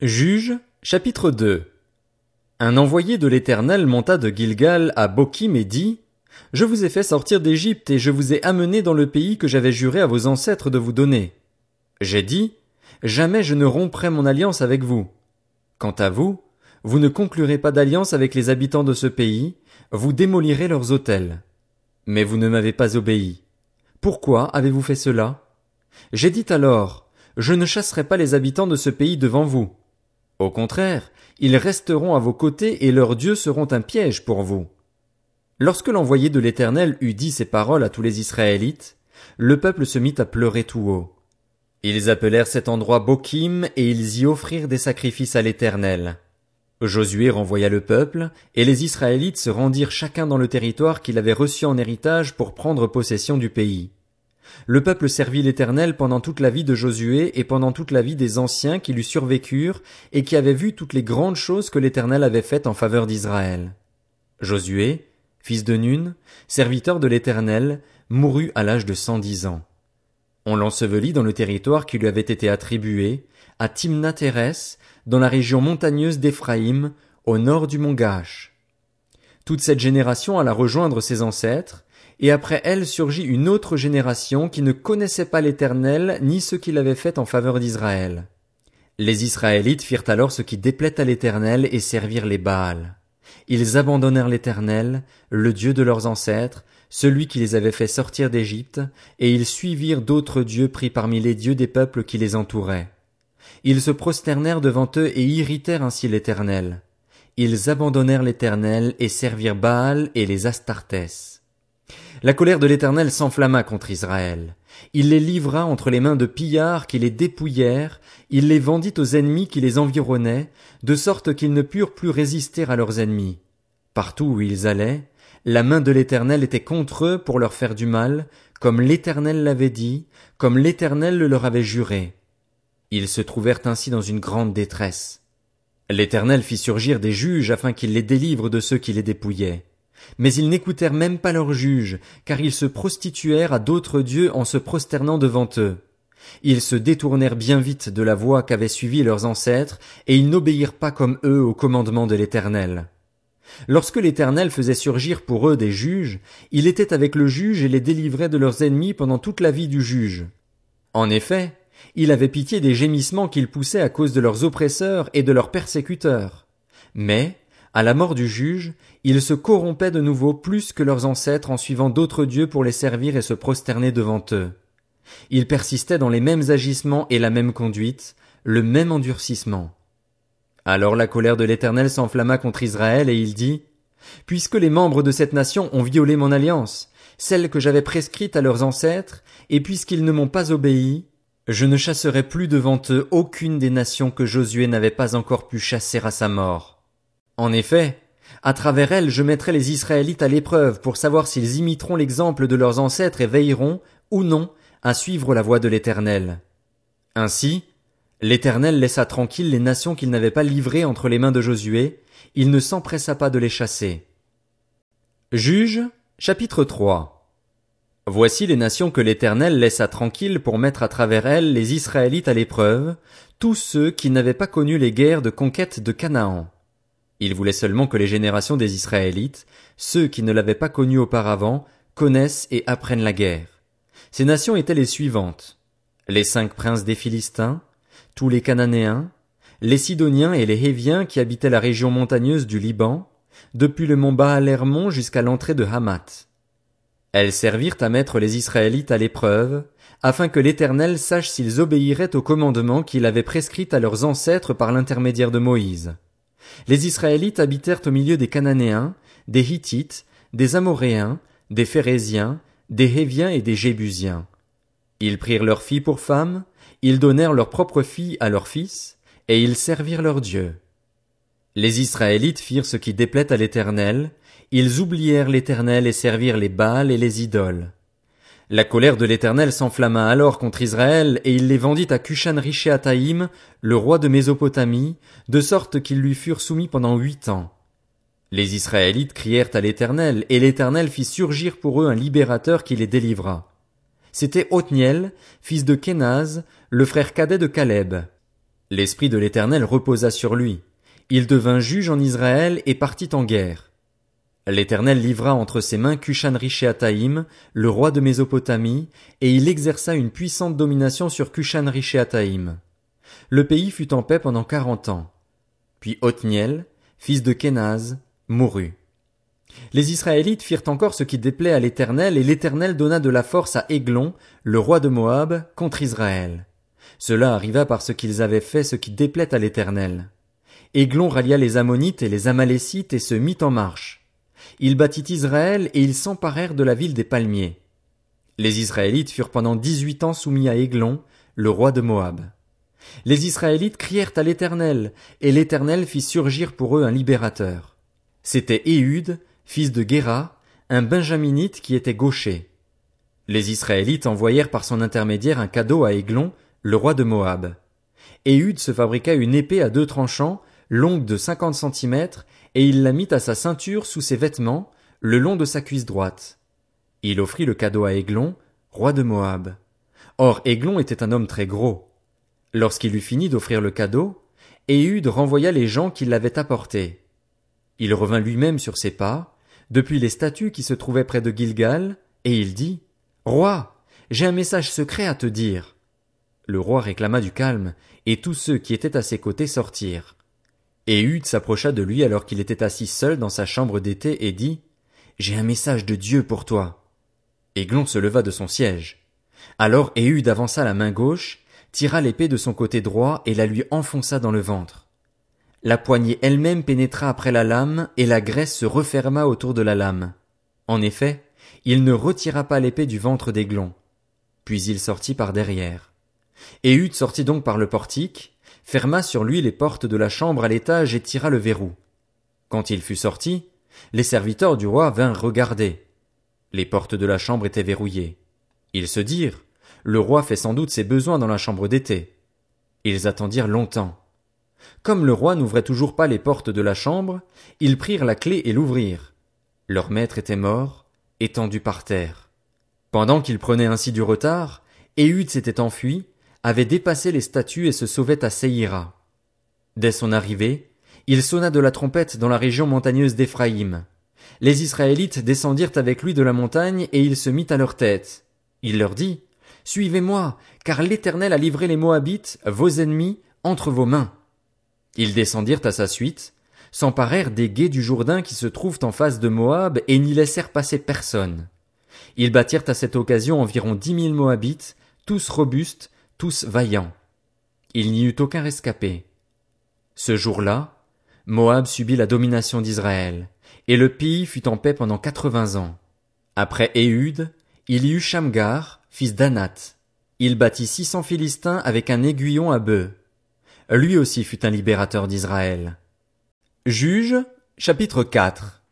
Juge, chapitre 2 Un envoyé de l'Éternel monta de Gilgal à Bokim et dit, Je vous ai fait sortir d'Égypte et je vous ai amené dans le pays que j'avais juré à vos ancêtres de vous donner. J'ai dit, Jamais je ne romprai mon alliance avec vous. Quant à vous, vous ne conclurez pas d'alliance avec les habitants de ce pays, vous démolirez leurs autels. Mais vous ne m'avez pas obéi. Pourquoi avez-vous fait cela? J'ai dit alors, je ne chasserai pas les habitants de ce pays devant vous. Au contraire, ils resteront à vos côtés et leurs dieux seront un piège pour vous. Lorsque l'envoyé de l'Éternel eut dit ces paroles à tous les Israélites, le peuple se mit à pleurer tout haut. Ils appelèrent cet endroit Bokim et ils y offrirent des sacrifices à l'Éternel. Josué renvoya le peuple, et les Israélites se rendirent chacun dans le territoire qu'il avait reçu en héritage pour prendre possession du pays. Le peuple servit l'Éternel pendant toute la vie de Josué et pendant toute la vie des anciens qui lui survécurent et qui avaient vu toutes les grandes choses que l'Éternel avait faites en faveur d'Israël. Josué, fils de Nun, serviteur de l'Éternel, mourut à l'âge de cent dix ans. On l'ensevelit dans le territoire qui lui avait été attribué, à Timnath-Hérès, dans la région montagneuse d'Éphraïm, au nord du mont Gash. Toute cette génération alla rejoindre ses ancêtres, et après elle surgit une autre génération qui ne connaissait pas l'Éternel ni ce qu'il avait fait en faveur d'Israël. Les Israélites firent alors ce qui déplaît à l'Éternel et servirent les Baals. Ils abandonnèrent l'Éternel, le Dieu de leurs ancêtres, celui qui les avait fait sortir d'Égypte, et ils suivirent d'autres dieux pris parmi les dieux des peuples qui les entouraient. Ils se prosternèrent devant eux et irritèrent ainsi l'Éternel. Ils abandonnèrent l'Éternel et servirent Baal et les Astartès. La colère de l'Éternel s'enflamma contre Israël. Il les livra entre les mains de pillards qui les dépouillèrent, il les vendit aux ennemis qui les environnaient, de sorte qu'ils ne purent plus résister à leurs ennemis. Partout où ils allaient, la main de l'Éternel était contre eux pour leur faire du mal, comme l'Éternel l'avait dit, comme l'Éternel le leur avait juré. Ils se trouvèrent ainsi dans une grande détresse. L'Éternel fit surgir des juges afin qu'ils les délivrent de ceux qui les dépouillaient. Mais ils n'écoutèrent même pas leurs juges, car ils se prostituèrent à d'autres dieux en se prosternant devant eux. Ils se détournèrent bien vite de la voie qu'avaient suivie leurs ancêtres, et ils n'obéirent pas comme eux au commandement de l'Éternel. Lorsque l'Éternel faisait surgir pour eux des juges, il était avec le juge et les délivrait de leurs ennemis pendant toute la vie du juge. En effet, il avait pitié des gémissements qu'ils poussaient à cause de leurs oppresseurs et de leurs persécuteurs. Mais, à la mort du juge, ils se corrompaient de nouveau plus que leurs ancêtres en suivant d'autres dieux pour les servir et se prosterner devant eux. Ils persistaient dans les mêmes agissements et la même conduite, le même endurcissement. Alors la colère de l'Éternel s'enflamma contre Israël et il dit, Puisque les membres de cette nation ont violé mon alliance, celle que j'avais prescrite à leurs ancêtres, et puisqu'ils ne m'ont pas obéi, je ne chasserai plus devant eux aucune des nations que Josué n'avait pas encore pu chasser à sa mort. En effet, à travers elle je mettrai les Israélites à l'épreuve pour savoir s'ils imiteront l'exemple de leurs ancêtres et veilleront, ou non, à suivre la voie de l'Éternel. Ainsi, l'Éternel laissa tranquilles les nations qu'il n'avait pas livrées entre les mains de Josué, il ne s'empressa pas de les chasser. Juge, chapitre 3 Voici les nations que l'Éternel laissa tranquilles pour mettre à travers elles les Israélites à l'épreuve, tous ceux qui n'avaient pas connu les guerres de conquête de Canaan. Il voulait seulement que les générations des Israélites, ceux qui ne l'avaient pas connu auparavant, connaissent et apprennent la guerre. Ces nations étaient les suivantes. Les cinq princes des Philistins, tous les Cananéens, les Sidoniens et les Héviens qui habitaient la région montagneuse du Liban, depuis le mont Baal Hermon jusqu'à l'entrée de Hamath. Elles servirent à mettre les Israélites à l'épreuve, afin que l'Éternel sache s'ils obéiraient au commandement qu'il avait prescrit à leurs ancêtres par l'intermédiaire de Moïse. Les Israélites habitèrent au milieu des Cananéens, des Hittites, des Amoréens, des Phérésiens, des Héviens et des Jébusiens. Ils prirent leurs filles pour femmes, ils donnèrent leurs propres filles à leurs fils, et ils servirent leurs dieux. Les Israélites firent ce qui déplaît à l'Éternel, ils oublièrent l'Éternel et servirent les Baals et les idoles. La colère de l'Éternel s'enflamma alors contre Israël, et il les vendit à Cushan Rishéataïm, le roi de Mésopotamie, de sorte qu'ils lui furent soumis pendant huit ans. Les Israélites crièrent à l'Éternel, et l'Éternel fit surgir pour eux un libérateur qui les délivra. C'était Othniel, fils de Kénaz, le frère cadet de Caleb. L'Esprit de l'Éternel reposa sur lui. Il devint juge en Israël et partit en guerre. L'Éternel livra entre ses mains Cushan Rishéataïm, le roi de Mésopotamie, et il exerça une puissante domination sur Cushan Rishéataïm. Le pays fut en paix pendant quarante ans. Puis Othniel, fils de Kenaz, mourut. Les Israélites firent encore ce qui déplaît à l'Éternel, et l'Éternel donna de la force à Églon, le roi de Moab, contre Israël. Cela arriva parce qu'ils avaient fait ce qui déplaît à l'Éternel. Églon rallia les Ammonites et les Amalécites et se mit en marche. Il battit Israël et ils s'emparèrent de la ville des palmiers. Les Israélites furent pendant dix-huit ans soumis à Églon, le roi de Moab. Les Israélites crièrent à l'Éternel, et l'Éternel fit surgir pour eux un libérateur. C'était Éhud, fils de Guéra, un benjaminite qui était gaucher. Les Israélites envoyèrent par son intermédiaire un cadeau à Églon, le roi de Moab. Éhud se fabriqua une épée à deux tranchants, longue de cinquante centimètres, et il la mit à sa ceinture sous ses vêtements, le long de sa cuisse droite. Il offrit le cadeau à Églon, roi de Moab. Or Églon était un homme très gros. Lorsqu'il eut fini d'offrir le cadeau, Éhud renvoya les gens qui l'avaient apporté. Il revint lui-même sur ses pas, depuis les statues qui se trouvaient près de Gilgal, et il dit, Roi, j'ai un message secret à te dire. Le roi réclama du calme, et tous ceux qui étaient à ses côtés sortirent. Éhud s'approcha de lui alors qu'il était assis seul dans sa chambre d'été et dit, J'ai un message de Dieu pour toi. Églon se leva de son siège. Alors Éhud avança la main gauche, tira l'épée de son côté droit et la lui enfonça dans le ventre. La poignée elle-même pénétra après la lame et la graisse se referma autour de la lame. En effet, il ne retira pas l'épée du ventre d'Aiglon. Puis il sortit par derrière. Éhud sortit donc par le portique, ferma sur lui les portes de la chambre à l'étage et tira le verrou. Quand il fut sorti, les serviteurs du roi vinrent regarder. Les portes de la chambre étaient verrouillées. Ils se dirent, le roi fait sans doute ses besoins dans la chambre d'été. Ils attendirent longtemps. Comme le roi n'ouvrait toujours pas les portes de la chambre, ils prirent la clé et l'ouvrirent. Leur maître était mort, étendu par terre. Pendant qu'ils prenaient ainsi du retard, Éhud s'était enfui, avait dépassé les statues et se sauvait à Seïra. Dès son arrivée, il sonna de la trompette dans la région montagneuse d'Éphraïm. Les Israélites descendirent avec lui de la montagne et il se mit à leur tête. Il leur dit, Suivez-moi, car l'Éternel a livré les Moabites, vos ennemis, entre vos mains. Ils descendirent à sa suite, s'emparèrent des guets du Jourdain qui se trouvent en face de Moab et n'y laissèrent passer personne. Ils battirent à cette occasion environ dix mille Moabites, tous robustes, tous vaillants. Il n'y eut aucun rescapé. Ce jour-là, Moab subit la domination d'Israël, et le pays fut en paix pendant quatre-vingts ans. Après Éhud, il y eut Shamgar, fils d'Anat. Il bâtit six cents Philistins avec un aiguillon à bœuf. Lui aussi fut un libérateur d'Israël. Juge, chapitre 4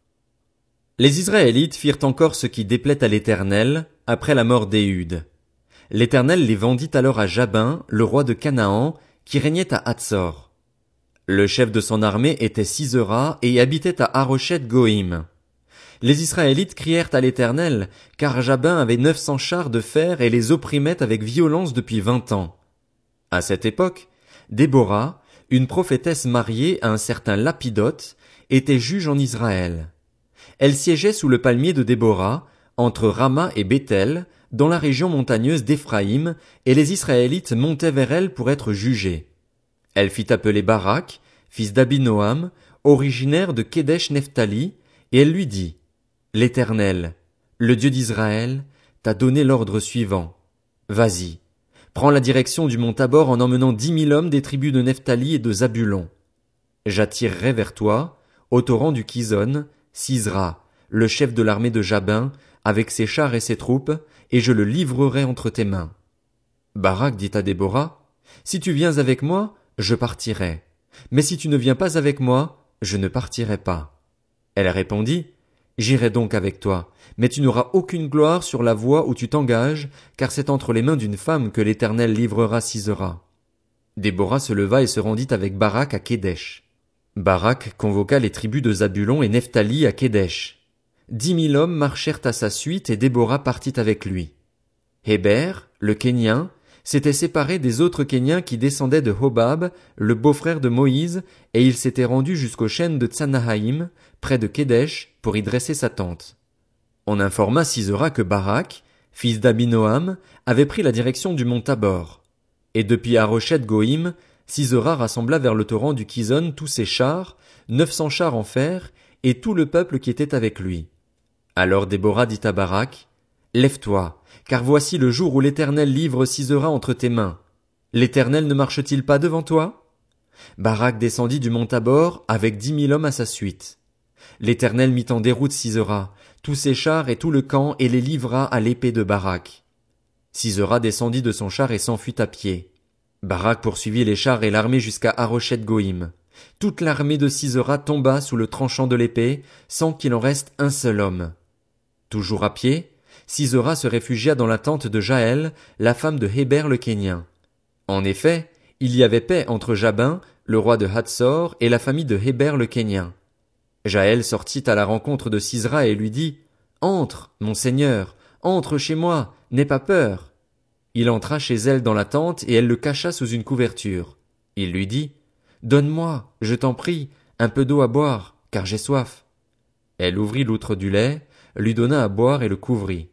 Les Israélites firent encore ce qui déplaît à l'Éternel, après la mort d'Éhud. L'Éternel les vendit alors à Jabin, le roi de Canaan, qui régnait à Hatzor. Le chef de son armée était Sisera et habitait à Harochet Goïm. Les Israélites crièrent à l'Éternel, car Jabin avait neuf cents chars de fer et les opprimait avec violence depuis vingt ans. À cette époque, Déborah, une prophétesse mariée à un certain Lapidote, était juge en Israël. Elle siégeait sous le palmier de Déborah, entre Rama et Bethel, dans la région montagneuse d'Éphraïm, et les Israélites montaient vers elle pour être jugés. Elle fit appeler Barak, fils d'Abinoam, originaire de Kedesh Nephtali, et elle lui dit, L'Éternel, le Dieu d'Israël, t'a donné l'ordre suivant. Vas-y, prends la direction du mont Tabor en emmenant dix mille hommes des tribus de Nephtali et de Zabulon. J'attirerai vers toi, au torrent du Kizon, Sisra, le chef de l'armée de Jabin, avec ses chars et ses troupes, et je le livrerai entre tes mains. Barak dit à Déborah, Si tu viens avec moi, je partirai. Mais si tu ne viens pas avec moi, je ne partirai pas. Elle répondit, J'irai donc avec toi, mais tu n'auras aucune gloire sur la voie où tu t'engages, car c'est entre les mains d'une femme que l'Éternel livrera Sisera. Déborah se leva et se rendit avec Barak à Kédesh. Barak convoqua les tribus de Zabulon et Nephtali à Kédesh. Dix mille hommes marchèrent à sa suite et Déborah partit avec lui. Héber, le Kénien, s'était séparé des autres Kéniens qui descendaient de Hobab, le beau-frère de Moïse, et il s'était rendu jusqu'aux chaînes de Tsanahaïm, près de Kédesh, pour y dresser sa tente. On informa Sisera que Barak, fils d'Abinoam, avait pris la direction du mont Tabor. Et depuis Arochet Goïm, Sisera rassembla vers le torrent du Kizon tous ses chars, neuf cents chars en fer, et tout le peuple qui était avec lui. Alors Déborah dit à Barak, Lève-toi, car voici le jour où l'Éternel livre Sisera entre tes mains. L'Éternel ne marche-t-il pas devant toi? Barak descendit du mont Tabor avec dix mille hommes à sa suite. L'Éternel mit en déroute Sisera, tous ses chars et tout le camp, et les livra à l'épée de Barak. Sisera descendit de son char et s'enfuit à pied. Barak poursuivit les chars et l'armée jusqu'à Arochet Goïm. Toute l'armée de Sisera tomba sous le tranchant de l'épée, sans qu'il en reste un seul homme. Toujours à pied, Sisera se réfugia dans la tente de Jaël, la femme de Héber le Kénien. En effet, il y avait paix entre Jabin, le roi de Hatzor, et la famille de Héber le Kénien. Jaël sortit à la rencontre de Sisera et lui dit, Entre, mon seigneur, entre chez moi, n'aie pas peur. Il entra chez elle dans la tente et elle le cacha sous une couverture. Il lui dit, Donne-moi, je t'en prie, un peu d'eau à boire, car j'ai soif. Elle ouvrit l'outre du lait, lui donna à boire et le couvrit.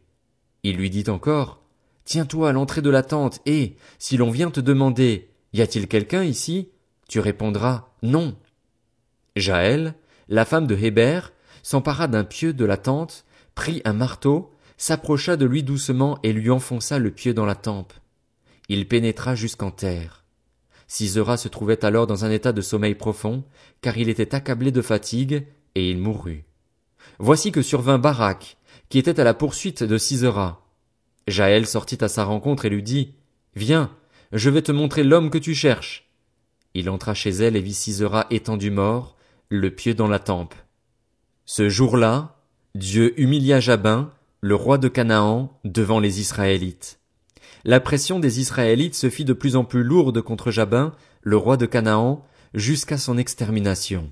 Il lui dit encore, Tiens-toi à l'entrée de la tente et, si l'on vient te demander, Y a-t-il quelqu'un ici? Tu répondras, Non. Jaël, la femme de Héber, s'empara d'un pieu de la tente, prit un marteau, s'approcha de lui doucement et lui enfonça le pieu dans la tempe. Il pénétra jusqu'en terre. Sisera se trouvait alors dans un état de sommeil profond, car il était accablé de fatigue, et il mourut. Voici que survint Barak, qui était à la poursuite de Sisera. Jaël sortit à sa rencontre et lui dit, Viens, je vais te montrer l'homme que tu cherches. Il entra chez elle et vit Sisera étendu mort, le pieu dans la tempe. Ce jour-là, Dieu humilia Jabin, le roi de Canaan, devant les Israélites. La pression des Israélites se fit de plus en plus lourde contre Jabin, le roi de Canaan, jusqu'à son extermination.